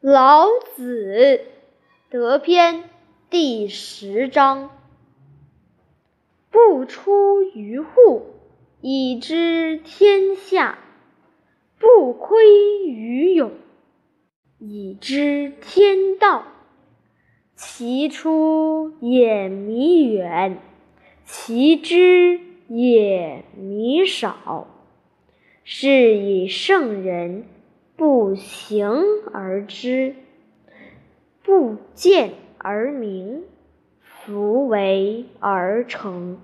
老子德篇第十章：不出于户，以知天下；不窥于牖，以知天道。其出也弥远，其知也弥少。是以圣人。不行而知，不见而明，弗为而成。